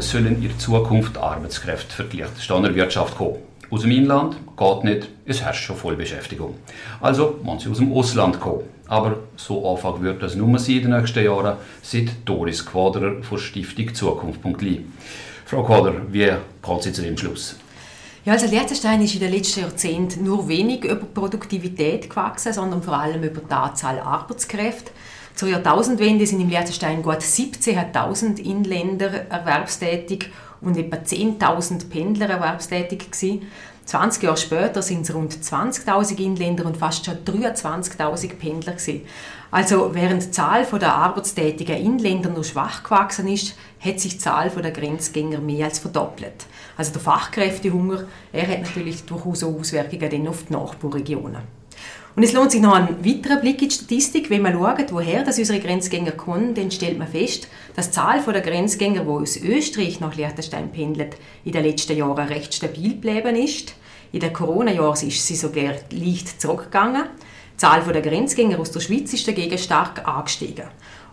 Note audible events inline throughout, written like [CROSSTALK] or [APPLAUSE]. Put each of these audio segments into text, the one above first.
Sollen in Zukunft Arbeitskräfte für die Liechtensteiner Wirtschaft kommen? Aus dem Inland geht nicht, es herrscht schon Vollbeschäftigung. Also sie aus dem Ausland kommen. Aber so einfach wird das nur sein in den nächsten Jahren, sagt Doris Quaderer von Stiftung Zukunft.li. Frau Quaderer, wie kommt Sie zu dem Schluss? Ja, also Liechtenstein ist in den letzten Jahrzehnten nur wenig über Produktivität gewachsen, sondern vor allem über die Anzahl Arbeitskräfte. Zur Jahrtausendwende sind im Liechtenstein gut 17.000 Inländer erwerbstätig und etwa 10.000 Pendler erwerbstätig gewesen. 20 Jahre später sind es rund 20.000 Inländer und fast schon 23.000 Pendler gewesen. Also während die Zahl der arbeitstätigen Inländer nur schwach gewachsen ist, hat sich die Zahl der Grenzgänger mehr als verdoppelt. Also der Fachkräftehunger, er hat natürlich durchaus Auswirkungen auf die Nachbarregionen. Und es lohnt sich noch ein weiterer Blick in die Statistik. Wenn man schaut, woher das unsere Grenzgänger kommen, dann stellt man fest, dass die Zahl der Grenzgänger, die aus Österreich nach Liechtenstein pendelt, in den letzten Jahren recht stabil geblieben ist. In den Corona-Jahren ist sie sogar leicht zurückgegangen. Die Zahl der Grenzgänger aus der Schweiz ist dagegen stark angestiegen.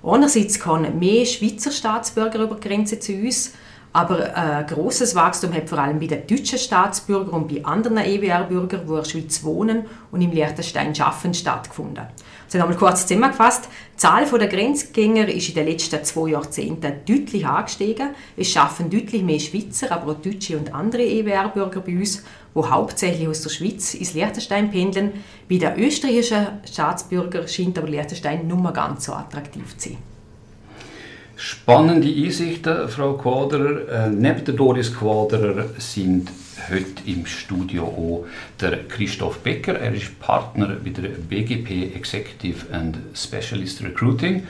Einerseits kommen mehr Schweizer Staatsbürger über die Grenze zu uns, aber äh, großes Wachstum hat vor allem bei den deutschen Staatsbürgern und bei anderen EWR-Bürgern, die in der Schweiz wohnen und im Liechtenstein arbeiten, stattgefunden. Also nochmal kurz zusammengefasst. Die Zahl der Grenzgänger ist in den letzten zwei Jahrzehnten deutlich angestiegen. Es schaffen deutlich mehr Schweizer, aber auch Deutsche und andere EWR-Bürger bei uns, die hauptsächlich aus der Schweiz ins Liechtenstein pendeln. Bei den österreichischen Staatsbürgern scheint aber Liechtenstein mehr ganz so attraktiv zu sein. Spannende Einsichten, Frau Quaderer. Äh, neben der Doris Quaderer sind heute im Studio auch der Christoph Becker. Er ist Partner bei der BGP Executive and Specialist Recruiting.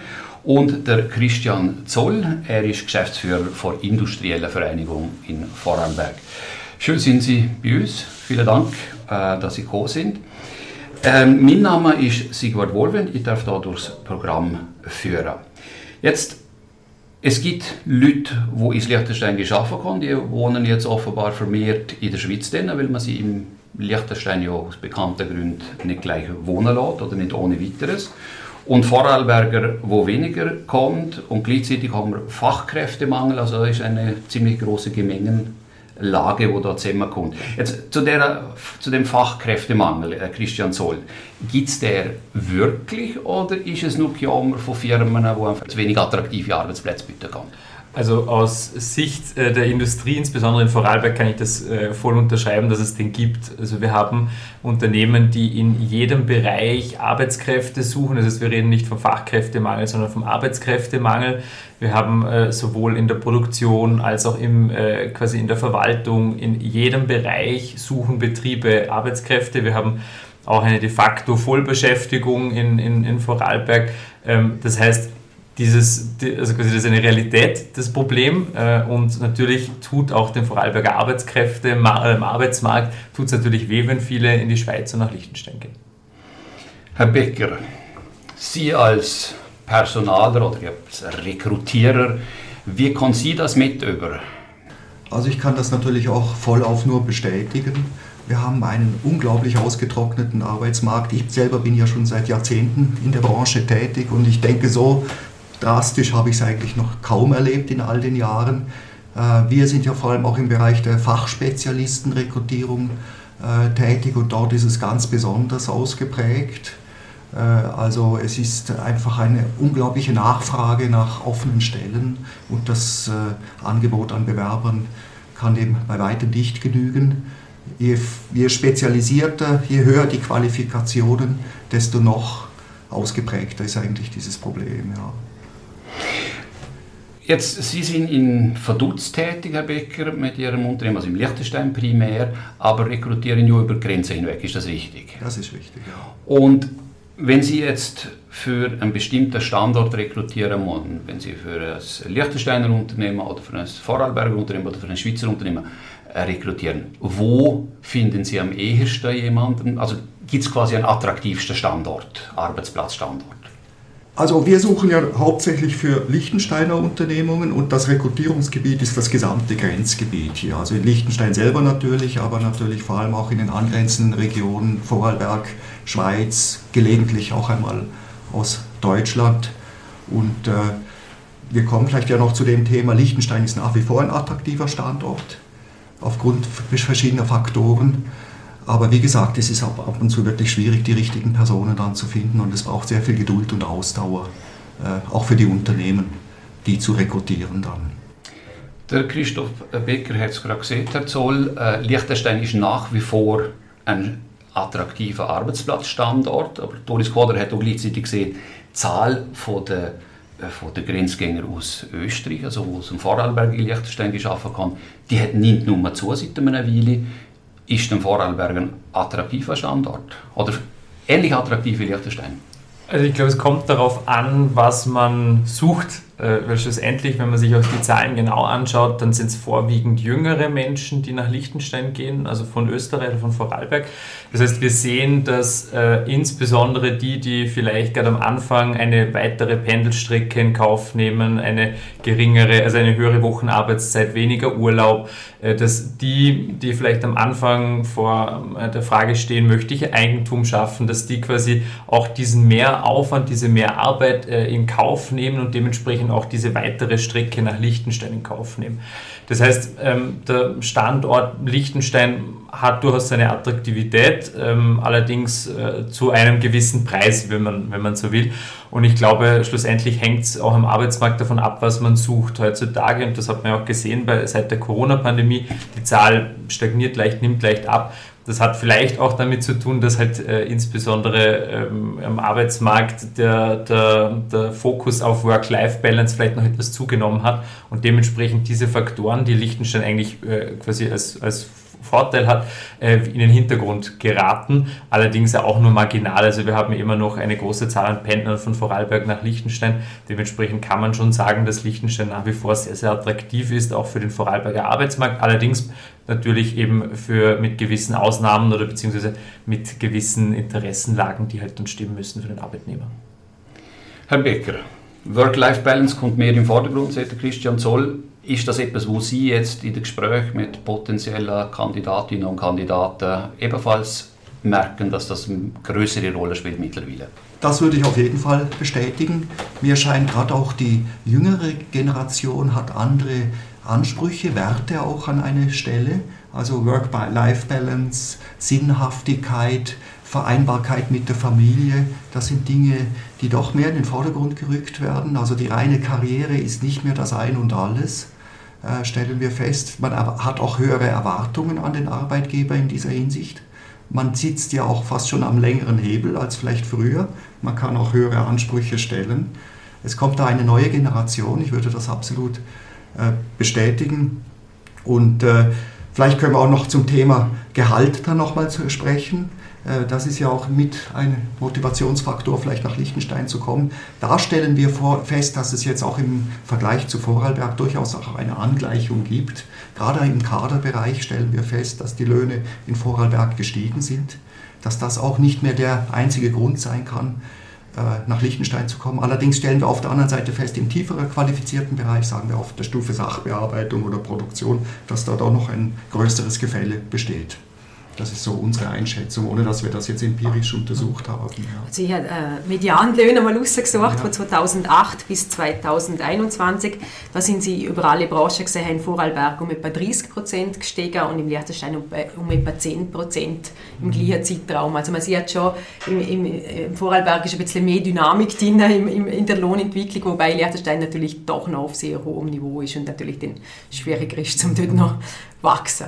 Und der Christian Zoll. Er ist Geschäftsführer der Industriellen Vereinigung in Vorarlberg. Schön sind Sie bei uns. Vielen Dank, äh, dass Sie gekommen sind. Ähm, mein Name ist Sigvard Wohlwend. Ich darf hier durchs Programm führen. Jetzt es gibt Leute, die ins Liechtenstein geschaffen haben, die wohnen jetzt offenbar vermehrt in der Schweiz, denn, weil man sie im Liechtenstein ja aus bekannten Gründen nicht gleich wohnen lässt oder nicht ohne weiteres. Und Vorarlberger, wo weniger kommt. Und gleichzeitig haben wir Fachkräftemangel, also ist eine ziemlich große Gemengen Lage, wo da zusammenkommt. Jetzt zu, der, zu dem Fachkräftemangel, äh, Christian Zoll. Gibt es der wirklich oder ist es nur Jammer von Firmen, die einfach zu wenig attraktive Arbeitsplätze bieten können? Also aus Sicht äh, der Industrie, insbesondere in Vorarlberg, kann ich das äh, voll unterschreiben, dass es den gibt. Also wir haben Unternehmen, die in jedem Bereich Arbeitskräfte suchen. Das heißt, wir reden nicht vom Fachkräftemangel, sondern vom Arbeitskräftemangel. Wir haben äh, sowohl in der Produktion als auch im, quasi in der Verwaltung, in jedem Bereich suchen Betriebe Arbeitskräfte. Wir haben auch eine de facto Vollbeschäftigung in, in, in Vorarlberg. Ähm, das heißt, dieses, also quasi das ist eine Realität, das Problem. Äh, und natürlich tut auch den Vorarlberger Arbeitskräfte im Arbeitsmarkt, tut es natürlich weh, wenn viele in die Schweiz und nach Liechtenstein gehen. Herr Becker, Sie als Personaler oder als Rekrutierer, wie können Sie das mit über? Also ich kann das natürlich auch vollauf nur bestätigen. Wir haben einen unglaublich ausgetrockneten Arbeitsmarkt. Ich selber bin ja schon seit Jahrzehnten in der Branche tätig und ich denke so, drastisch habe ich es eigentlich noch kaum erlebt in all den Jahren. Äh, wir sind ja vor allem auch im Bereich der Fachspezialistenrekrutierung äh, tätig und dort ist es ganz besonders ausgeprägt. Äh, also es ist einfach eine unglaubliche Nachfrage nach offenen Stellen und das Angebot an Bewerbern kann dem bei weitem nicht genügen. Je, je spezialisierter, je höher die Qualifikationen, desto noch ausgeprägter ist eigentlich dieses Problem. Ja. Jetzt, Sie sind in Vaduz tätig, Herr Becker, mit Ihrem Unternehmen, also im Liechtenstein primär, aber rekrutieren nur über Grenzen hinweg, ist das richtig? Das ist richtig, ja. Und wenn Sie jetzt für einen bestimmten Standort rekrutieren wollen, wenn Sie für ein Liechtensteiner Unternehmen oder für ein Vorarlberger Unternehmen oder für ein Schweizer Unternehmen äh, rekrutieren, wo finden Sie am ehesten jemanden? Also gibt es quasi einen attraktivsten Standort, Arbeitsplatzstandort? Also wir suchen ja hauptsächlich für Liechtensteiner Unternehmungen und das Rekrutierungsgebiet ist das gesamte Grenzgebiet hier. Also in Liechtenstein selber natürlich, aber natürlich vor allem auch in den angrenzenden Regionen, Vorarlberg, Schweiz, gelegentlich auch einmal aus Deutschland. Und äh, wir kommen vielleicht ja noch zu dem Thema, Liechtenstein ist nach wie vor ein attraktiver Standort aufgrund verschiedener Faktoren. Aber wie gesagt, es ist ab und zu wirklich schwierig, die richtigen Personen dann zu finden und es braucht sehr viel Geduld und Ausdauer, äh, auch für die Unternehmen, die zu rekrutieren dann. Der Christoph Becker hat es gerade gesagt, Herr Zoll, äh, Liechtenstein ist nach wie vor ein attraktiver Arbeitsplatzstandort, aber Doris Quader hat auch gleichzeitig gesehen, die Zahl von der äh, von den Grenzgängern aus Österreich, also aus dem Vorarlberg in Liechtenstein geschaffen kann, die hat nicht nur zu seit einer Weile. Ist der Vorarlberg ein attraktiver Standort? Oder ähnlich attraktiv wie Liechtenstein? Also ich glaube, es kommt darauf an, was man sucht weil schlussendlich, wenn man sich auch die Zahlen genau anschaut, dann sind es vorwiegend jüngere Menschen, die nach Liechtenstein gehen, also von Österreich oder von Vorarlberg. Das heißt, wir sehen, dass äh, insbesondere die, die vielleicht gerade am Anfang eine weitere Pendelstrecke in Kauf nehmen, eine geringere, also eine höhere Wochenarbeitszeit, weniger Urlaub, äh, dass die, die vielleicht am Anfang vor äh, der Frage stehen, möchte ich Eigentum schaffen, dass die quasi auch diesen Mehraufwand, diese Mehrarbeit äh, in Kauf nehmen und dementsprechend auch diese weitere Strecke nach Liechtenstein in Kauf nehmen. Das heißt, ähm, der Standort Liechtenstein hat durchaus seine Attraktivität, ähm, allerdings äh, zu einem gewissen Preis, wenn man, wenn man so will. Und ich glaube, schlussendlich hängt es auch am Arbeitsmarkt davon ab, was man sucht heutzutage. Und das hat man auch gesehen bei, seit der Corona-Pandemie. Die Zahl stagniert leicht, nimmt leicht ab. Das hat vielleicht auch damit zu tun, dass halt äh, insbesondere ähm, am Arbeitsmarkt der, der, der Fokus auf Work-Life-Balance vielleicht noch etwas zugenommen hat. Und dementsprechend diese Faktoren, die Liechtenstein eigentlich äh, quasi als, als Vorteil hat, äh, in den Hintergrund geraten, allerdings auch nur marginal. Also wir haben immer noch eine große Zahl an Pendlern von Vorarlberg nach Liechtenstein. Dementsprechend kann man schon sagen, dass Liechtenstein nach wie vor sehr, sehr attraktiv ist, auch für den Vorarlberger Arbeitsmarkt. Allerdings natürlich eben für, mit gewissen Ausnahmen oder beziehungsweise mit gewissen Interessenlagen, die halt dann stimmen müssen für den Arbeitnehmer. Herr Becker, Work-Life-Balance kommt mehr im Vordergrund, sagt Christian Zoll. Ist das etwas, wo Sie jetzt in den Gesprächen mit potenziellen Kandidatinnen und Kandidaten ebenfalls merken, dass das eine größere Rolle spielt mittlerweile? Das würde ich auf jeden Fall bestätigen. Mir scheint gerade auch die jüngere Generation hat andere Ansprüche, Werte auch an eine Stelle. Also Work-Life-Balance, Sinnhaftigkeit, Vereinbarkeit mit der Familie, das sind Dinge, die doch mehr in den Vordergrund gerückt werden. Also die reine Karriere ist nicht mehr das Ein und alles, äh, stellen wir fest. Man hat auch höhere Erwartungen an den Arbeitgeber in dieser Hinsicht. Man sitzt ja auch fast schon am längeren Hebel als vielleicht früher. Man kann auch höhere Ansprüche stellen. Es kommt da eine neue Generation, ich würde das absolut äh, bestätigen. Und äh, vielleicht können wir auch noch zum Thema Gehalt dann nochmal sprechen. Äh, das ist ja auch mit ein Motivationsfaktor, vielleicht nach Liechtenstein zu kommen. Da stellen wir fest, dass es jetzt auch im Vergleich zu Vorarlberg durchaus auch eine Angleichung gibt. Gerade im Kaderbereich stellen wir fest, dass die Löhne in Vorarlberg gestiegen sind, dass das auch nicht mehr der einzige Grund sein kann, äh, nach Liechtenstein zu kommen. Allerdings stellen wir auf der anderen Seite fest, im tieferer qualifizierten Bereich, sagen wir auf der Stufe Sachbearbeitung oder Produktion, dass da doch noch ein größeres Gefälle besteht. Das ist so unsere Einschätzung, ohne dass wir das jetzt empirisch untersucht haben. Ja. Also ich habe äh, Medianlöhne mal rausgesucht ja. von 2008 bis 2021. Da sind sie über alle Branchen gesehen, in Vorarlberg um etwa 30 Prozent gestiegen und im Liechtenstein um, äh, um etwa 10 Prozent im mhm. gleichen Zeitraum. Also man sieht schon, im, im, im, Vorarlberg ist ein bisschen mehr Dynamik drin im, in der Lohnentwicklung, wobei Liechtenstein natürlich doch noch auf sehr hohem Niveau ist und natürlich dann schwieriger ist, um dort noch wachsen.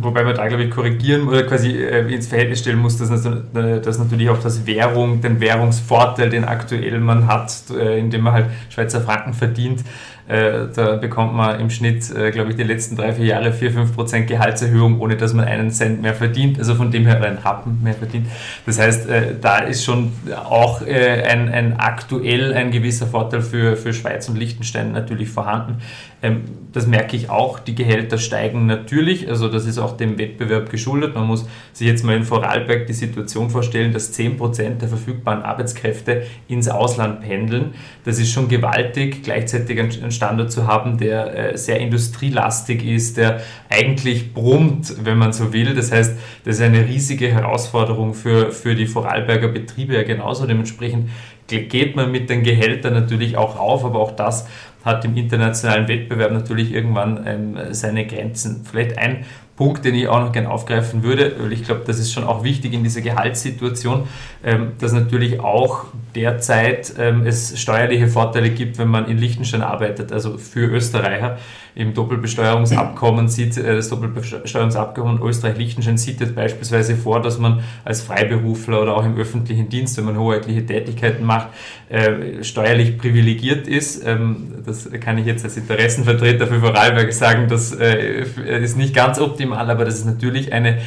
Wobei man da, glaube ich, korrigieren oder quasi äh, ins Verhältnis stellen muss, dass, dass natürlich auch das Währung, den Währungsvorteil, den aktuell man hat, äh, indem man halt Schweizer Franken verdient, äh, da bekommt man im Schnitt, äh, glaube ich, die letzten drei, vier Jahre 4-5% Gehaltserhöhung, ohne dass man einen Cent mehr verdient, also von dem her einen Happen mehr verdient. Das heißt, äh, da ist schon auch ein, ein aktuell ein gewisser Vorteil für, für Schweiz und Liechtenstein natürlich vorhanden. Ähm, das merke ich auch, die Gehälter steigen natürlich, also das ist auch dem Wettbewerb geschuldet. Man muss sich jetzt mal in Vorarlberg die Situation vorstellen, dass 10% der verfügbaren Arbeitskräfte ins Ausland pendeln. Das ist schon gewaltig, gleichzeitig ein Standort zu haben, der äh, sehr industrielastig ist, der eigentlich brummt, wenn man so will. Das heißt, das ist eine riesige Herausforderung für, für die Vorarlberger Betriebe ja genauso. Dementsprechend geht man mit den Gehältern natürlich auch auf, aber auch das hat im internationalen Wettbewerb natürlich irgendwann ähm, seine Grenzen. Vielleicht ein Punkt, den ich auch noch gerne aufgreifen würde, weil ich glaube, das ist schon auch wichtig in dieser Gehaltssituation, ähm, dass natürlich auch derzeit ähm, es steuerliche Vorteile gibt, wenn man in Liechtenstein arbeitet, also für Österreicher im Doppelbesteuerungsabkommen sieht, äh, das Doppelbesteuerungsabkommen Österreich-Liechtenstein sieht jetzt beispielsweise vor, dass man als Freiberufler oder auch im öffentlichen Dienst, wenn man hoheitliche Tätigkeiten macht, äh, steuerlich privilegiert ist. Ähm, das kann ich jetzt als Interessenvertreter für Vorarlberg sagen, das äh, ist nicht ganz optimal, aber das ist natürlich eine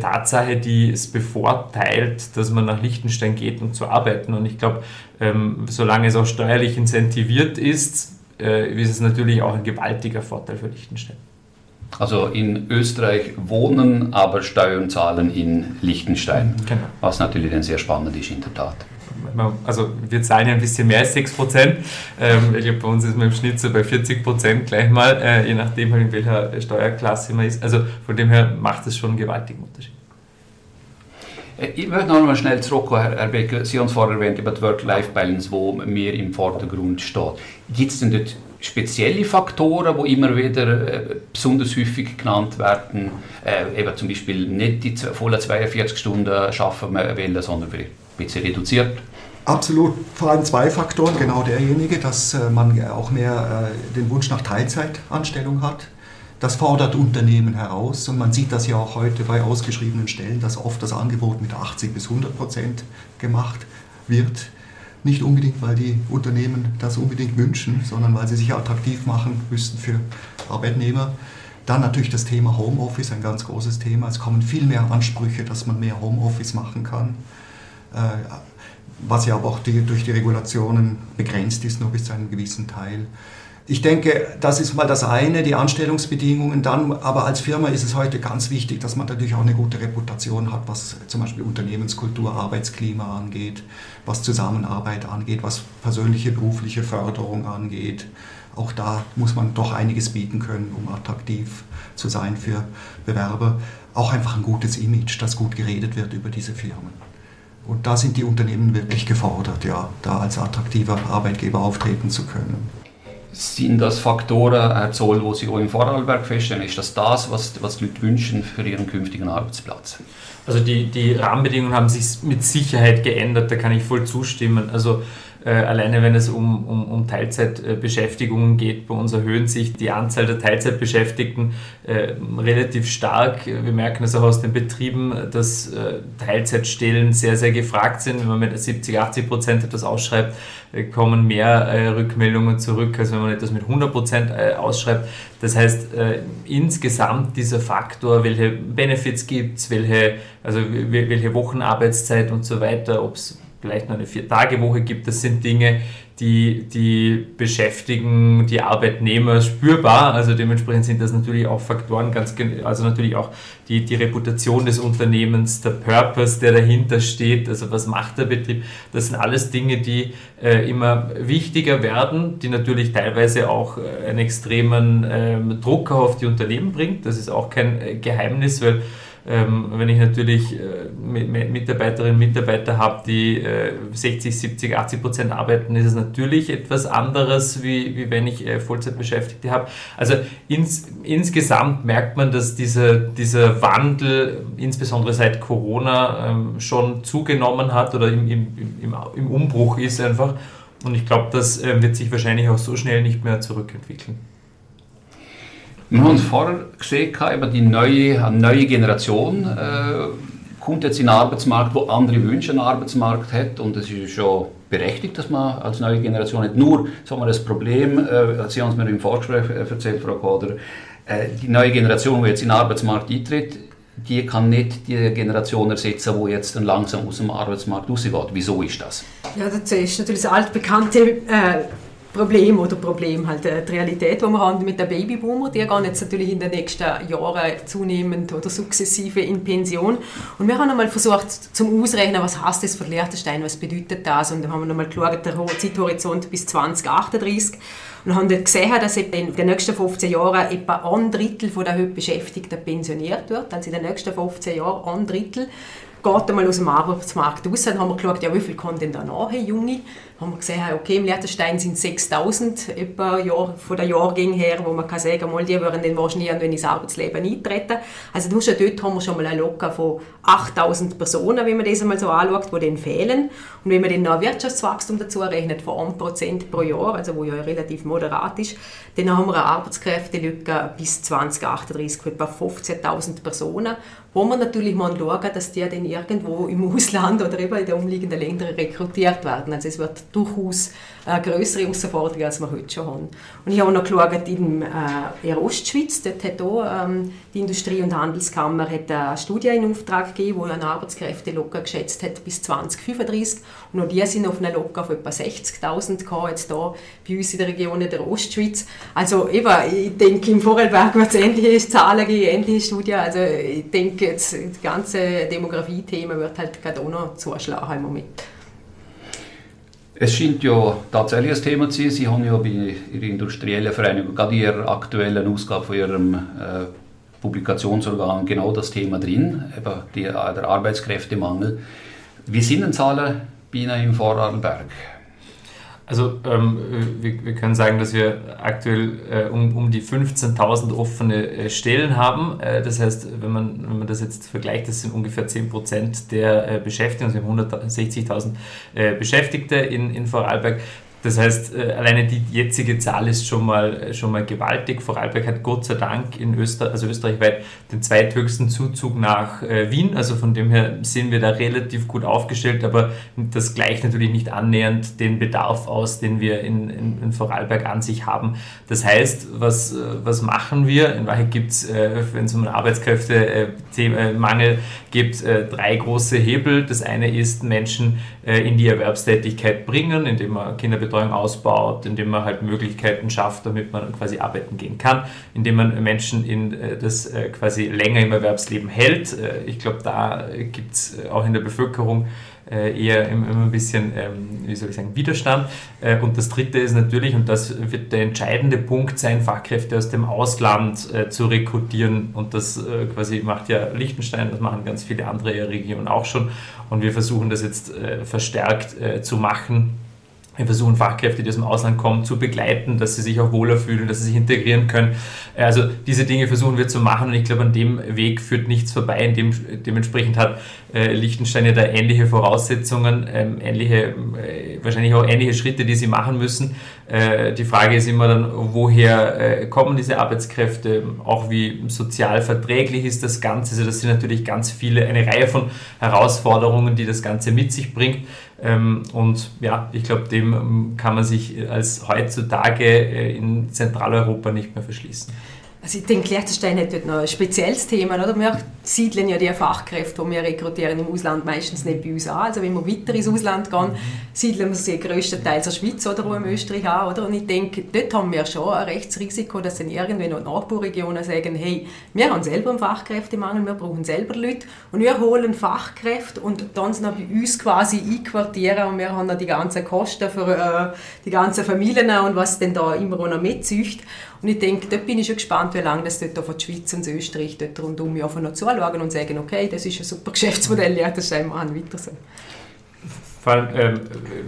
Tatsache, die es bevorteilt, dass man nach Liechtenstein geht, um zu arbeiten. Und ich glaube, ähm, solange es auch steuerlich incentiviert ist, äh, ist es natürlich auch ein gewaltiger Vorteil für Liechtenstein. Also in Österreich wohnen, aber Steuern zahlen in Liechtenstein. Genau. Was natürlich dann sehr spannend ist in der Tat. Also wir zahlen ja ein bisschen mehr als 6 Prozent. Ähm, ich glaube, bei uns ist man im Schnitt so bei 40 Prozent gleich mal, äh, je nachdem, halt in welcher Steuerklasse man ist. Also von dem her macht es schon einen gewaltigen Unterschied. Äh, ich möchte noch einmal schnell zurückkommen, Herr Becker. Sie haben es vorher erwähnt über die Work-Life-Balance, wo mehr im Vordergrund steht. Gibt es denn dort spezielle Faktoren, die immer wieder äh, besonders häufig genannt werden? Äh, eben zum Beispiel nicht die vollen 42 Stunden arbeiten wollen, sondern vielleicht ein bisschen reduziert? Absolut. Vor allem zwei Faktoren. Genau derjenige, dass äh, man auch mehr den Wunsch nach Teilzeitanstellung hat das fordert Unternehmen heraus und man sieht das ja auch heute bei ausgeschriebenen Stellen, dass oft das Angebot mit 80 bis 100 Prozent gemacht wird. Nicht unbedingt, weil die Unternehmen das unbedingt wünschen, sondern weil sie sich attraktiv machen müssten für Arbeitnehmer. Dann natürlich das Thema Homeoffice, ein ganz großes Thema. Es kommen viel mehr Ansprüche, dass man mehr Homeoffice machen kann, äh, was ja aber auch die, durch die Regulationen begrenzt ist, nur bis zu einem gewissen Teil. Ich denke, das ist mal das eine, die Anstellungsbedingungen. Dann, aber als Firma ist es heute ganz wichtig, dass man natürlich auch eine gute Reputation hat, was zum Beispiel Unternehmenskultur, Arbeitsklima angeht, was Zusammenarbeit angeht, was persönliche berufliche Förderung angeht. Auch da muss man doch einiges bieten können, um attraktiv zu sein für Bewerber. Auch einfach ein gutes Image, dass gut geredet wird über diese Firmen. Und da sind die Unternehmen wirklich gefordert, ja, da als attraktiver Arbeitgeber auftreten zu können. Sind das Faktoren, Herr Zoll, die Sie auch im Vorarlberg feststellen? Ist das das, was, was die Leute wünschen für ihren künftigen Arbeitsplatz? Also die, die Rahmenbedingungen haben sich mit Sicherheit geändert, da kann ich voll zustimmen. Also äh, alleine wenn es um, um, um Teilzeitbeschäftigungen geht, bei uns erhöhen sich die Anzahl der Teilzeitbeschäftigten äh, relativ stark. Wir merken es auch aus den Betrieben, dass äh, Teilzeitstellen sehr, sehr gefragt sind. Wenn man mit 70, 80 Prozent etwas ausschreibt, äh, kommen mehr äh, Rückmeldungen zurück, als wenn man etwas mit 100 Prozent äh, ausschreibt. Das heißt, insgesamt dieser Faktor, welche Benefits gibt es, welche, also welche Wochenarbeitszeit und so weiter, ob es vielleicht noch eine Vier-Tage-Woche gibt. Das sind Dinge, die, die beschäftigen die Arbeitnehmer spürbar. Also dementsprechend sind das natürlich auch Faktoren, ganz, also natürlich auch die, die Reputation des Unternehmens, der Purpose, der dahinter steht, also was macht der Betrieb. Das sind alles Dinge, die äh, immer wichtiger werden, die natürlich teilweise auch äh, einen extremen äh, Druck auf die Unternehmen bringt. Das ist auch kein äh, Geheimnis, weil ähm, wenn ich natürlich äh, Mitarbeiterinnen und Mitarbeiter habe, die äh, 60, 70, 80 Prozent arbeiten, ist es natürlich etwas anderes, wie, wie wenn ich äh, Vollzeitbeschäftigte habe. Also ins, insgesamt merkt man, dass dieser, dieser Wandel, insbesondere seit Corona, ähm, schon zugenommen hat oder im, im, im, im Umbruch ist einfach. Und ich glaube, das äh, wird sich wahrscheinlich auch so schnell nicht mehr zurückentwickeln. Wir haben uns vorher gesehen, eben die neue, eine neue Generation äh, kommt jetzt in den Arbeitsmarkt, wo andere Wünsche einen Arbeitsmarkt hat und es ist schon berechtigt, dass man als neue Generation hat. Nur, sagen wir, das Problem, äh, Sie haben es mir im Vorgespräch erzählt, Frau Koder, äh, die neue Generation, die jetzt in den Arbeitsmarkt eintritt, die kann nicht die Generation ersetzen, die jetzt dann langsam aus dem Arbeitsmarkt rausgeht. Wieso ist das? Ja, das ist natürlich das altbekannte äh, Problem oder Problem halt äh, die Realität, die wir haben mit der Babyboomer, die gehen jetzt natürlich in den nächsten Jahren zunehmend oder sukzessive in Pension und wir haben einmal versucht zum Ausrechnen, was heißt das für Liechtenstein, was bedeutet das und dann haben wir nochmal geschaut, der Zeithorizont bis 2038 und haben dort gesehen, dass in den nächsten 15 Jahren etwa ein Drittel der heute Beschäftigten pensioniert wird, also in den nächsten 15 Jahren ein Drittel geht einmal aus dem Arbeitsmarkt raus. Dann haben wir geschaut, ja, wie viel kommen denn da nachher, Junge? Haben wir gesehen, okay, im Liechtenstein sind 6000 etwa Jahr, von der Jahrgänge her, wo man kann sagen, mal, die würden dann wahrscheinlich irgendwann ins Arbeitsleben eintreten. Also nur schon dort haben wir schon mal eine Locker von 8000 Personen, wenn man das einmal so anschaut, die dann fehlen. Und wenn man dann noch Wirtschaftswachstum dazu rechnet von 1% pro Jahr, also wo ja relativ moderat ist, dann haben wir eine Arbeitskräftelücke bis 2038 von etwa 15.000 Personen, wo man natürlich mal schauen, dass die dann irgendwo im [LAUGHS] Ausland oder eben in den umliegenden Ländern rekrutiert werden. Also es wird durchaus eine größere Herausforderung, als wir heute schon haben. Und ich habe noch geschaut, in, äh, Ostschweiz, dort hat auch, ähm, die Industrie- und Handelskammer hat eine Studie in Auftrag gegeben, die eine Arbeitskräfte locker geschätzt hat bis 2035 und auch die sind auf einer locker von etwa 60'000 gekommen, jetzt hier bei uns in der Region der Ostschweiz. Also eben, ich denke, im Vorarlberg wird es ähnliche Zahlen geben, ähnliche Studien, also ich denke, jetzt, das ganze Demografie-Thema wird halt gerade auch noch zuschlagen im Moment. Es scheint ja tatsächlich ein Thema zu sein. Sie haben ja bei Ihrer industriellen Vereinigung, gerade in Ihrer aktuellen Ausgabe von Ihrem äh, Publikationsorgan, genau das Thema drin, eben die, der Arbeitskräftemangel. Wie sind denn Zahlen bei Ihnen im Vorarlberg? Also ähm, wir, wir, können sagen, dass wir aktuell äh, um, um die 15.000 offene äh, Stellen haben. Äh, das heißt, wenn man, wenn man das jetzt vergleicht, das sind ungefähr 10% der äh, Beschäftigten, also wir haben 160.000 äh, Beschäftigte in, in Vorarlberg. Das heißt, äh, alleine die jetzige Zahl ist schon mal, äh, schon mal gewaltig. Vorarlberg hat Gott sei Dank in Österreich, also österreichweit den zweithöchsten Zuzug nach äh, Wien. Also von dem her sind wir da relativ gut aufgestellt, aber das gleicht natürlich nicht annähernd den Bedarf aus, den wir in, in, in Vorarlberg an sich haben. Das heißt, was, was machen wir? In Wahrheit gibt es, wenn es um einen Arbeitskräftemangel geht, drei große Hebel. Das eine ist, Menschen in die Erwerbstätigkeit bringen, indem man Kinderbetreuung Kinderbetreuung ausbaut, indem man halt Möglichkeiten schafft, damit man quasi arbeiten gehen kann, indem man Menschen in äh, das äh, quasi länger im Erwerbsleben hält. Äh, ich glaube, da gibt es auch in der Bevölkerung eher immer ein bisschen, ähm, wie soll ich sagen, Widerstand. Und das Dritte ist natürlich, und das wird der entscheidende Punkt sein, Fachkräfte aus dem Ausland zu rekrutieren. Und das quasi macht ja Liechtenstein, das machen ganz viele andere Regionen auch schon. Und wir versuchen das jetzt verstärkt zu machen wir versuchen Fachkräfte, die aus dem Ausland kommen, zu begleiten, dass sie sich auch wohler fühlen, dass sie sich integrieren können. Also diese Dinge versuchen wir zu machen und ich glaube, an dem Weg führt nichts vorbei. Dem, dementsprechend hat äh, Liechtenstein ja da ähnliche Voraussetzungen, ähm, ähnliche, äh, wahrscheinlich auch ähnliche Schritte, die sie machen müssen. Äh, die Frage ist immer dann, woher äh, kommen diese Arbeitskräfte, auch wie sozial verträglich ist das Ganze. Also das sind natürlich ganz viele, eine Reihe von Herausforderungen, die das Ganze mit sich bringt. Ähm, und ja, ich glaube, dem ähm, kann man sich als heutzutage äh, in Zentraleuropa nicht mehr verschließen. Also ich denke, Liechtenstein hat dort noch ein spezielles Thema. Oder? Wir siedeln ja die Fachkräfte, die wir rekrutieren im Ausland, meistens nicht bei uns an. Also wenn wir weiter ins Ausland gehen, siedeln wir sie größtenteils in der Schweiz oder auch in Österreich an. Oder? Und ich denke, dort haben wir schon ein Rechtsrisiko, dass dann irgendwann noch Nachbarregionen sagen, hey, wir haben selber einen Fachkräftemangel, wir brauchen selber Leute und wir holen Fachkräfte und dann noch bei uns quasi einquartieren und wir haben noch die ganzen Kosten für äh, die ganzen Familien und was denn da immer noch mitzücht. Und ich denke, dort bin ich schon gespannt, wie lange das dort von der Schweiz und Österreich dort rundum einfach noch zuschauen und sagen, okay, das ist ein super Geschäftsmodell, ja, das wir an, weiter so. Vor allem, ähm,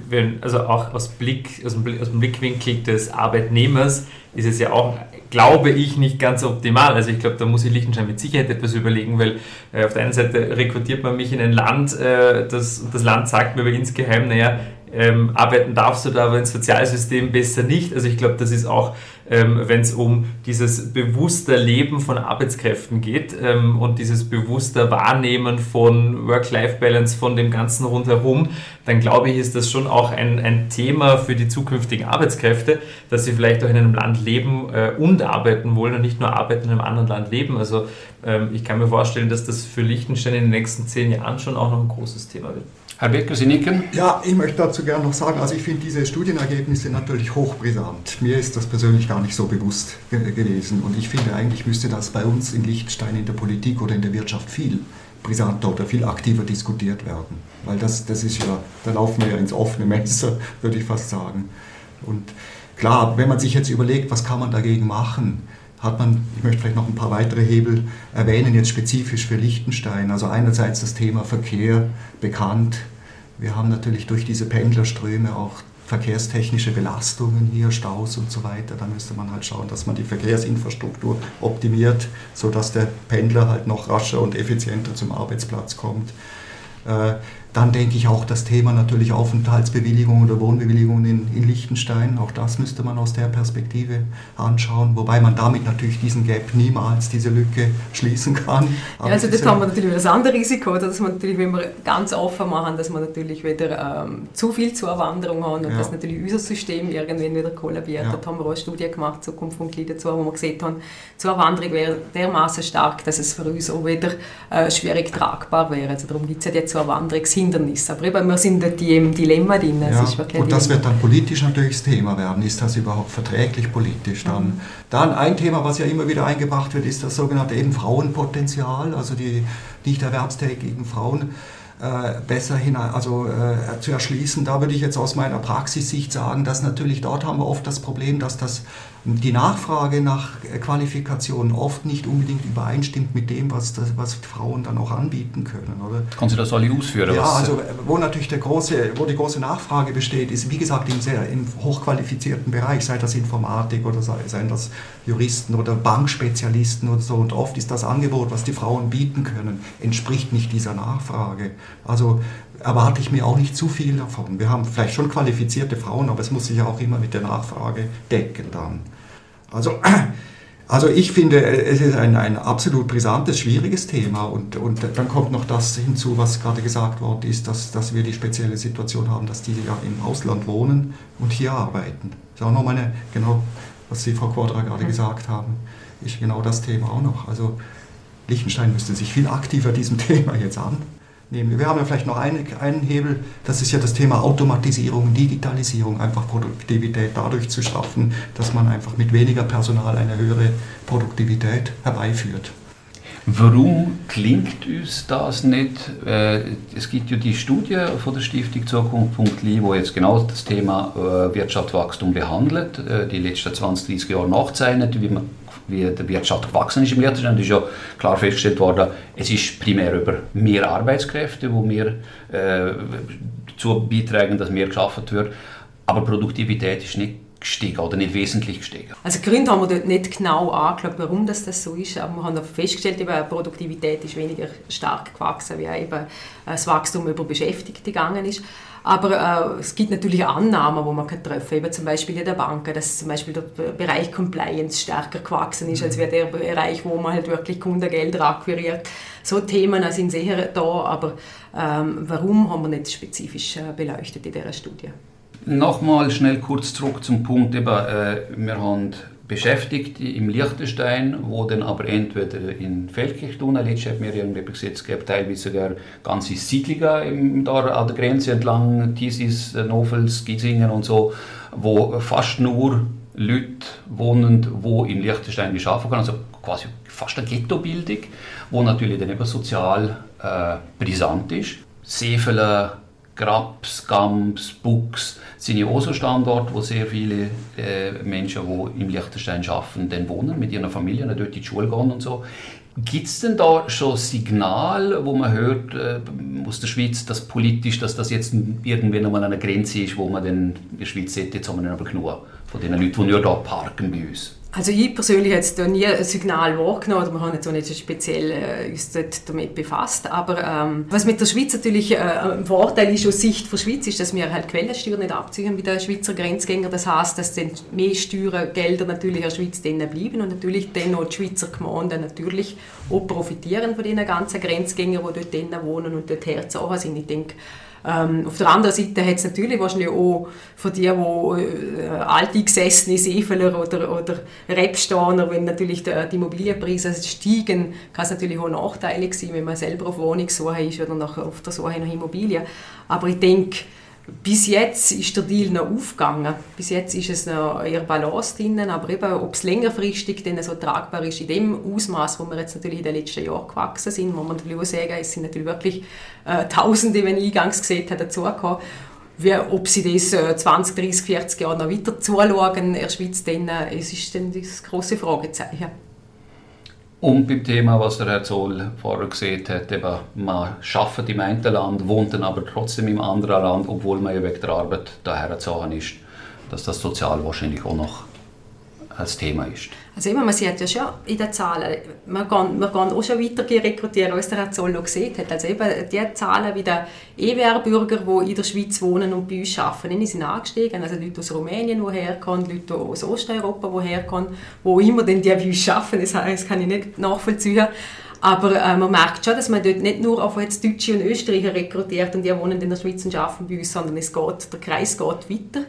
wenn, also auch aus, Blick, aus, dem, aus dem Blickwinkel des Arbeitnehmers ist es ja auch, glaube ich, nicht ganz optimal. Also ich glaube, da muss ich Liechtenstein mit Sicherheit etwas überlegen, weil äh, auf der einen Seite rekrutiert man mich in ein Land, äh, das, das Land sagt mir aber insgeheim, naja, ähm, arbeiten darfst du da aber ins Sozialsystem besser nicht. Also ich glaube, das ist auch ähm, wenn es um dieses bewusste Leben von Arbeitskräften geht ähm, und dieses bewusste Wahrnehmen von Work-Life-Balance, von dem Ganzen rundherum, dann glaube ich, ist das schon auch ein, ein Thema für die zukünftigen Arbeitskräfte, dass sie vielleicht auch in einem Land leben äh, und arbeiten wollen und nicht nur arbeiten in einem anderen Land leben. Also ähm, ich kann mir vorstellen, dass das für Liechtenstein in den nächsten zehn Jahren schon auch noch ein großes Thema wird. Herr Becker, Sie nicken? Ja, ich möchte dazu gerne noch sagen, also ich finde diese Studienergebnisse natürlich hochbrisant. Mir ist das persönlich gar nicht so bewusst gewesen und ich finde eigentlich müsste das bei uns in Liechtenstein in der Politik oder in der Wirtschaft viel brisanter oder viel aktiver diskutiert werden. Weil das, das ist ja, da laufen wir ja ins offene Messer, [LAUGHS] würde ich fast sagen. Und klar, wenn man sich jetzt überlegt, was kann man dagegen machen, hat man, ich möchte vielleicht noch ein paar weitere Hebel erwähnen, jetzt spezifisch für Liechtenstein. Also einerseits das Thema Verkehr bekannt. Wir haben natürlich durch diese Pendlerströme auch verkehrstechnische Belastungen hier, Staus und so weiter. Da müsste man halt schauen, dass man die Verkehrsinfrastruktur optimiert, sodass der Pendler halt noch rascher und effizienter zum Arbeitsplatz kommt. Dann denke ich auch das Thema natürlich Aufenthaltsbewilligung oder Wohnbewilligung in, in Liechtenstein. Auch das müsste man aus der Perspektive anschauen, wobei man damit natürlich diesen Gap niemals, diese Lücke schließen kann. Ja, also das haben wir natürlich das andere Risiko, dass man natürlich, wenn wir ganz offen machen, dass wir natürlich wieder ähm, zu viel Zuwanderung haben und ja. dass natürlich unser System irgendwann wieder kollabiert. Ja. Dort haben wir auch eine Studie gemacht, Zukunft von Glied dazu, wo wir gesehen haben, Zuwanderung wäre dermaßen stark, dass es für uns auch wieder äh, schwierig tragbar wäre. Also darum gibt es ja die Zuwanderungshilfe Hindernis. Aber eben, wir sind dort im Dilemma drin. Ja, und das wird dann politisch natürlich das Thema werden. Ist das überhaupt verträglich politisch? Dann, mhm. dann ein Thema, was ja immer wieder eingebracht wird, ist das sogenannte eben Frauenpotenzial, also die nicht erwerbstätigen Frauen äh, besser hinein, also äh, zu erschließen. Da würde ich jetzt aus meiner Praxissicht sagen, dass natürlich dort haben wir oft das Problem, dass das die Nachfrage nach Qualifikationen oft nicht unbedingt übereinstimmt mit dem, was, das, was Frauen dann auch anbieten können. Oder? Können Sie das alle ausführen? Ja, also wo natürlich der große, wo die große Nachfrage besteht, ist wie gesagt im, sehr, im hochqualifizierten Bereich, sei das Informatik oder sei, seien das Juristen oder Bankspezialisten oder so. Und oft ist das Angebot, was die Frauen bieten können, entspricht nicht dieser Nachfrage. Also erwarte ich mir auch nicht zu viel davon. Wir haben vielleicht schon qualifizierte Frauen, aber es muss sich auch immer mit der Nachfrage decken dann. Also, [CLEARS THROAT] also ich finde, es ist ein, ein absolut brisantes, schwieriges Thema und, und dann kommt noch das hinzu, was gerade gesagt worden ist, dass, dass wir die spezielle Situation haben, dass die ja im Ausland wohnen und hier arbeiten. Das ist auch nochmal eine, genau, was Sie, Frau Quadra, gerade mhm. gesagt haben, ist genau das Thema auch noch. Also Liechtenstein müsste sich viel aktiver diesem [LAUGHS] Thema jetzt an, nehmen. Wir haben ja vielleicht noch einen, einen Hebel, das ist ja das Thema Automatisierung, Digitalisierung, einfach Produktivität dadurch zu schaffen, dass man einfach mit weniger Personal eine höhere Produktivität herbeiführt. Warum klingt uns das nicht? Äh, es gibt ja die Studie von der Stiftung Zukunft.li, wo jetzt genau das Thema äh, Wirtschaftswachstum behandelt, äh, die letzten 20, 30 Jahre nachzeichnet, wie man wie die Wirtschaft gewachsen ist im Liechtenstein. Es ist ja klar festgestellt worden, es ist primär über mehr Arbeitskräfte, wo wir äh, dazu beitragen, dass mehr geschaffen wird. Aber Produktivität ist nicht gestiegen oder nicht wesentlich gestiegen. Also Gründe haben wir dort nicht genau angeschaut, warum das, so ist, aber wir haben festgestellt, die Produktivität ist weniger stark gewachsen, wie eben das Wachstum über Beschäftigte gegangen ist. Aber äh, es gibt natürlich Annahmen, wo man kann treffen kann, zum Beispiel in der Bank, dass zum Beispiel der Bereich Compliance stärker gewachsen ist, als wäre der Bereich, wo man halt wirklich Kundengelder akquiriert. So Themen sind sicher da, aber ähm, warum haben wir nicht spezifisch äh, beleuchtet in dieser Studie? Nochmal schnell kurz zurück zum Punkt, eben, äh, wir haben Beschäftigte im Liechtenstein, wo dann aber entweder in Feldkirch tun, letztes hat mir irgendwie gesehen, es teilweise sogar ganze Siedlungen da an der Grenze entlang, Tisis, Novels, Giesingen und so, wo fast nur Leute wohnen, wo in Liechtenstein geschaffen können, also quasi fast eine Ghettobildung, wo natürlich dann eben sozial äh, brisant ist. Seefele, Grabs, Gams, Bux sind ja auch so Standorte, wo sehr viele äh, Menschen, die im Liechtenstein arbeiten, dann wohnen, mit ihren Familien, dort in die Schule gehen und so. Gibt es denn da schon Signal, wo man hört äh, aus der Schweiz, dass politisch, dass das jetzt irgendwann einmal eine Grenze ist, wo man dann in der Schweiz sagt, jetzt haben wir aber genug von den Leuten, die nur da parken bei uns? Also ich persönlich habe jetzt nie ein Signal wahrgenommen, oder wir haben jetzt auch nicht speziell äh, uns damit befasst, aber ähm, was mit der Schweiz natürlich äh, ein Vorteil ist aus Sicht der Schweiz, ist, dass wir halt Quellensteuern nicht abziehen mit den Schweizer Grenzgängern. Das heißt, dass dann mehr Steuergelder natürlich in der Schweiz denen bleiben und natürlich dann auch die Schweizer Gemeinden natürlich auch profitieren von den ganzen Grenzgängern, die dort wohnen und dort herzogen sind. Ich denke, ähm, auf der anderen Seite hat es natürlich wahrscheinlich auch für die, die äh, alteingesessene Seefeler oder, oder Rebsteiner, wenn natürlich die, die Immobilienpreise steigen, kann es natürlich auch nachteilig sein, wenn man selber auf Wohnungssuche ist oder nach, auf der Suche nach Immobilien. Aber ich denke, bis jetzt ist der Deal noch aufgegangen. Bis jetzt ist es noch eher Balance drin, aber eben, ob es längerfristig denn so tragbar ist, in dem Ausmaß, wo wir jetzt natürlich in den letzten Jahren gewachsen sind, muss man natürlich auch sagen, es sind natürlich wirklich äh, Tausende, wenn ich eingangs gesehen habe, dazugekommen. wie, ob sie das 20, 30, 40 Jahre noch weiter zuschauen in der Schweiz, dann, äh, es ist dann das große Fragezeichen. Und beim Thema, was der Herr Zoll vorher gesehen hat, eben, man arbeitet im einen Land, wohnt dann aber trotzdem im anderen Land, obwohl man ja wegen der Arbeit daher gezogen ist, dass das sozial wahrscheinlich auch noch als Thema ist. Also immer, man sieht ja schon in den Zahlen, wir gehen, wir gehen auch schon weiter rekrutieren, als der Herr Zollo gesehen hat. Also eben die Zahlen wie der EWR-Bürger, die in der Schweiz wohnen und bei uns arbeiten, die sind angestiegen. Also Leute aus Rumänien, die herkommen, Leute aus Osteuropa, die herkommen, wo immer denn die bei uns arbeiten, das, das kann ich nicht nachvollziehen. Aber äh, man merkt schon, dass man dort nicht nur auf jetzt Deutsche und Österreicher rekrutiert und die wohnen in der Schweiz und arbeiten bei uns, sondern es geht, der Kreis geht weiter.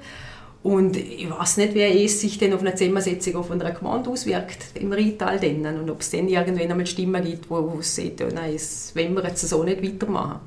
Und ich weiß nicht, wie es sich denn auf eine Zusammensetzung auf einer Gemeinde auswirkt, im Rheintal dann. Und ob es dann irgendwann einmal Stimmen gibt, wo es sagt, ja, nein, das wollen wir jetzt so nicht weitermachen.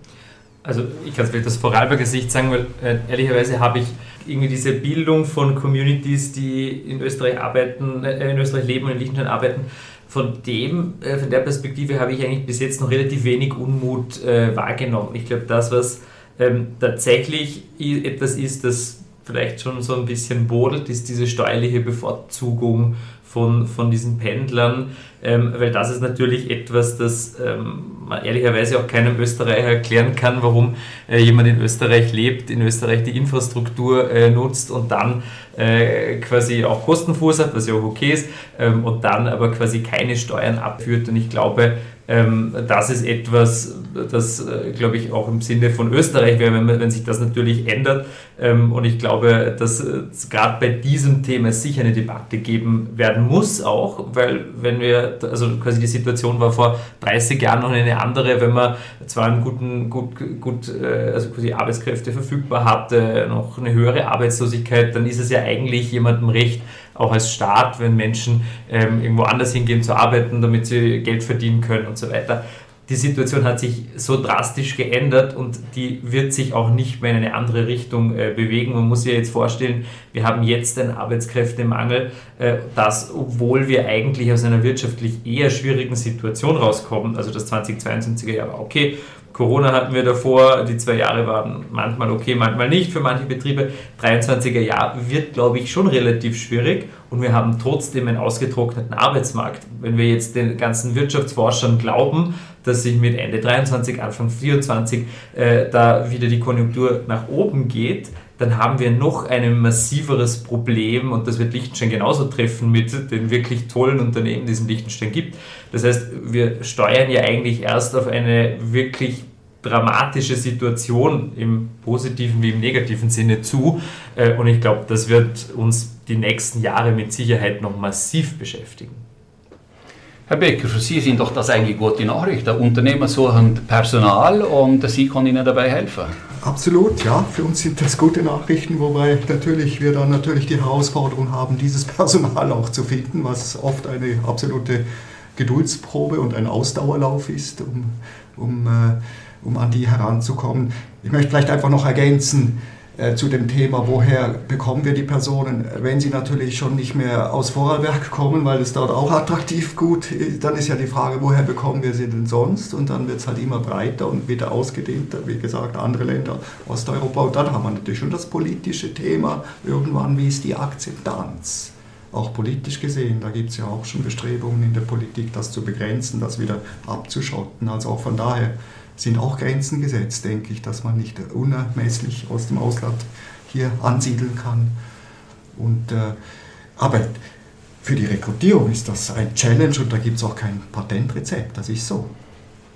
Also ich kann es vielleicht aus Vorarlberger Sicht sagen, weil äh, ehrlicherweise habe ich irgendwie diese Bildung von Communities, die in Österreich arbeiten, äh, in Österreich leben und in Liechtenstein arbeiten, von dem, äh, von der Perspektive habe ich eigentlich bis jetzt noch relativ wenig Unmut äh, wahrgenommen. Ich glaube, das, was ähm, tatsächlich etwas ist, das vielleicht schon so ein bisschen bodelt, ist diese steuerliche Bevorzugung von, von diesen Pendlern, ähm, weil das ist natürlich etwas, das ähm, man ehrlicherweise auch keinem Österreicher erklären kann, warum äh, jemand in Österreich lebt, in Österreich die Infrastruktur äh, nutzt und dann äh, quasi auch Kosten verursacht, was ja auch okay ist, ähm, und dann aber quasi keine Steuern abführt. Und ich glaube, ähm, das ist etwas, das, äh, glaube ich, auch im Sinne von Österreich wäre, wenn, wenn sich das natürlich ändert. Ähm, und ich glaube, dass es gerade bei diesem Thema sicher eine Debatte geben werden muss, auch, weil wenn wir, also quasi die Situation war vor 30 Jahren noch eine andere, wenn man zwar einen guten, gut, gut äh, also quasi Arbeitskräfte verfügbar hatte, noch eine höhere Arbeitslosigkeit, dann ist es ja eigentlich jemandem recht, auch als Staat, wenn Menschen ähm, irgendwo anders hingehen zu arbeiten, damit sie Geld verdienen können und so weiter. Die Situation hat sich so drastisch geändert und die wird sich auch nicht mehr in eine andere Richtung äh, bewegen. Man muss sich jetzt vorstellen, wir haben jetzt einen Arbeitskräftemangel, äh, dass, obwohl wir eigentlich aus einer wirtschaftlich eher schwierigen Situation rauskommen, also das 2022er Jahr war okay, Corona hatten wir davor, die zwei Jahre waren manchmal okay, manchmal nicht für manche Betriebe. 23er Jahr wird, glaube ich, schon relativ schwierig und wir haben trotzdem einen ausgetrockneten Arbeitsmarkt. Wenn wir jetzt den ganzen Wirtschaftsforschern glauben, dass sich mit Ende 23, Anfang 24 äh, da wieder die Konjunktur nach oben geht, dann haben wir noch ein massiveres Problem und das wird Liechtenstein genauso treffen mit den wirklich tollen Unternehmen, die es in Liechtenstein gibt. Das heißt, wir steuern ja eigentlich erst auf eine wirklich dramatische Situation im positiven wie im negativen Sinne zu äh, und ich glaube, das wird uns die nächsten Jahre mit Sicherheit noch massiv beschäftigen. Herr Becker, für Sie sind doch das eigentlich gute Nachrichten. Unternehmer suchen Personal und Sie können Ihnen dabei helfen. Absolut, ja. Für uns sind das gute Nachrichten, wobei natürlich wir dann natürlich die Herausforderung haben, dieses [LAUGHS] Personal auch zu finden, was oft eine absolute Geduldsprobe und ein Ausdauerlauf ist, um, um, äh, um an die heranzukommen. Ich möchte vielleicht einfach noch ergänzen, äh, zu dem Thema, woher bekommen wir die Personen. Wenn sie natürlich schon nicht mehr aus Vorarlberg kommen, weil es dort auch attraktiv gut ist, dann ist ja die Frage, woher bekommen wir sie denn sonst? Und dann wird es halt immer breiter und wieder ausgedehnter, wie gesagt, andere Länder, Osteuropa. Und dann haben wir natürlich schon das politische Thema. Irgendwann, wie ist die Akzeptanz? Auch politisch gesehen, da gibt es ja auch schon Bestrebungen in der Politik, das zu begrenzen, das wieder abzuschotten. Also auch von daher sind auch Grenzen gesetzt, denke ich, dass man nicht unermesslich aus dem Ausland hier ansiedeln kann. Und, äh, aber für die Rekrutierung ist das ein Challenge und da gibt es auch kein Patentrezept, das ist so.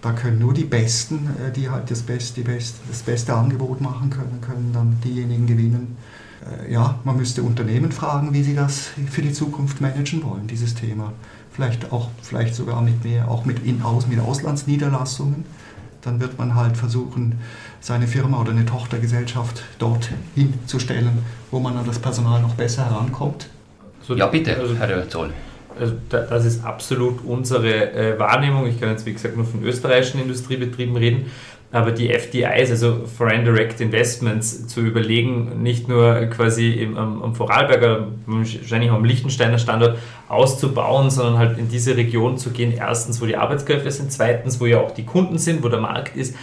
Da können nur die Besten, äh, die halt das beste, beste, das beste Angebot machen können, können dann diejenigen gewinnen. Äh, ja, man müsste Unternehmen fragen, wie sie das für die Zukunft managen wollen, dieses Thema. Vielleicht auch, vielleicht sogar mit mehr, auch mit, in, aus, mit Auslandsniederlassungen dann wird man halt versuchen, seine Firma oder eine Tochtergesellschaft dort hinzustellen, wo man an das Personal noch besser herankommt. So, ja, bitte, also, Herr Zoll. Also das ist absolut unsere äh, Wahrnehmung. Ich kann jetzt, wie gesagt, nur von österreichischen Industriebetrieben reden. Aber die FDIs, also Foreign Direct Investments, zu überlegen, nicht nur quasi im, am, am Vorarlberger, wahrscheinlich am Liechtensteiner Standort auszubauen, sondern halt in diese Region zu gehen. Erstens, wo die Arbeitskräfte sind, zweitens, wo ja auch die Kunden sind, wo der Markt ist.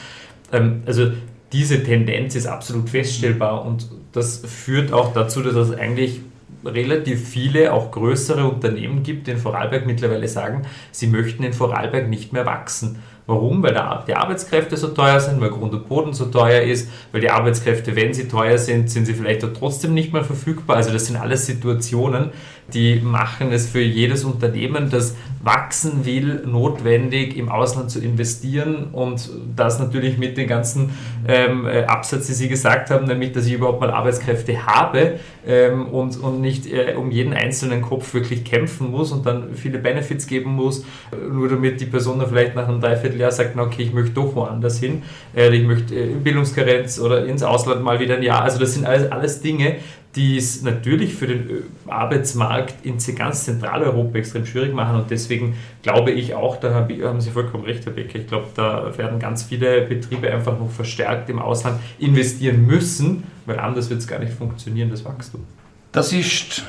Ähm, also diese Tendenz ist absolut feststellbar und das führt auch dazu, dass es eigentlich relativ viele, auch größere Unternehmen gibt, die in Vorarlberg mittlerweile sagen, sie möchten in Vorarlberg nicht mehr wachsen. Warum? Weil die Arbeitskräfte so teuer sind, weil Grund und Boden so teuer ist, weil die Arbeitskräfte, wenn sie teuer sind, sind sie vielleicht auch trotzdem nicht mehr verfügbar. Also das sind alles Situationen, die machen es für jedes Unternehmen, das wachsen will, notwendig, im Ausland zu investieren. Und das natürlich mit den ganzen ähm, äh, Absatz, die Sie gesagt haben, nämlich, dass ich überhaupt mal Arbeitskräfte habe ähm, und, und nicht äh, um jeden einzelnen Kopf wirklich kämpfen muss und dann viele Benefits geben muss, nur damit die Person dann vielleicht nach einem Dreivierteljahr sagt, na okay, ich möchte doch woanders hin, äh, ich möchte äh, Bildungskarenz oder ins Ausland mal wieder ein Jahr. Also das sind alles, alles Dinge, die es natürlich für den Arbeitsmarkt in ganz Zentraleuropa extrem schwierig machen. Und deswegen glaube ich auch, da haben Sie vollkommen recht, Herr Becker, ich glaube, da werden ganz viele Betriebe einfach noch verstärkt im Ausland investieren müssen, weil anders wird es gar nicht funktionieren, das Wachstum. Das ist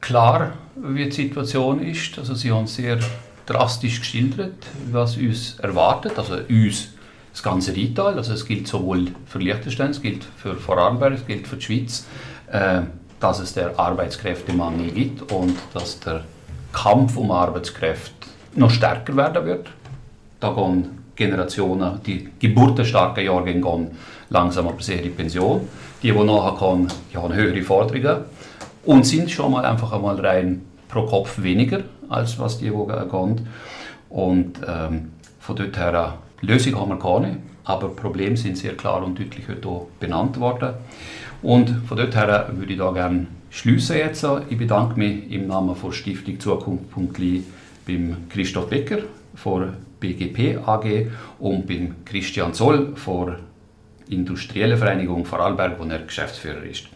klar, wie die Situation ist. Also Sie haben sehr drastisch geschildert, was uns erwartet. Also uns das ganze Retail, also es gilt sowohl für Liechtenstein, es gilt für Vorarlberg, es gilt für die Schweiz, äh, dass es der Arbeitskräftemangel gibt und dass der Kampf um Arbeitskräfte noch stärker werden wird. Da gehen Generationen, die geburtenstarken Jahrgänge gehen langsam aber sehr in die Pension. Die, die nachher kommen, die haben höhere Forderungen und sind schon mal einfach einmal rein pro Kopf weniger, als was die, die gehen. Und ähm, von dort her, Lösung haben wir keine, aber Probleme sind sehr klar und deutlich heute benannt worden. Und von dort her würde ich da gerne schließen jetzt. Ich bedanke mich im Namen der Stiftung Zukunft.li beim Christoph Becker von BGP AG und beim Christian Zoll von Industrielle Vereinigung Vorarlberg, wo er Geschäftsführer ist.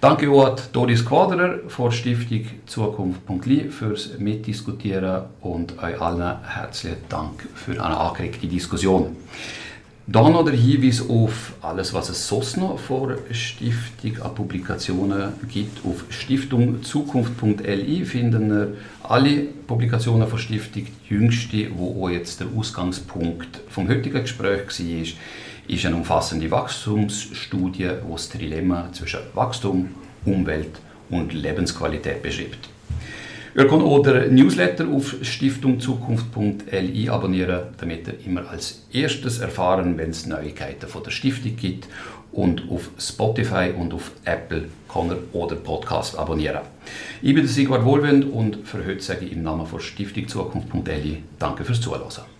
Danke auch an Doris Quaderer von Stiftung Zukunft.li fürs Mitdiskutieren und euch allen herzlichen Dank für eine angeregte Diskussion. Dann noch der Hinweis auf alles, was es sonst noch vor Stiftung an Publikationen gibt. Auf stiftungzukunft.li finden wir alle Publikationen von Stiftung. Die jüngste, wo auch jetzt der Ausgangspunkt vom heutigen Gespräch war, ist eine umfassende Wachstumsstudie, die das Dilemma zwischen Wachstum, Umwelt und Lebensqualität beschreibt. Ihr könnt auch den Newsletter auf stiftungzukunft.li abonnieren, damit ihr immer als erstes erfahren, wenn es Neuigkeiten von der Stiftung gibt. Und auf Spotify und auf Apple kann ihr oder Podcast abonnieren. Ich bin Sigvard Wohlwend und für heute sage ich im Namen von Stiftung Zukunft.li Danke fürs Zuhören.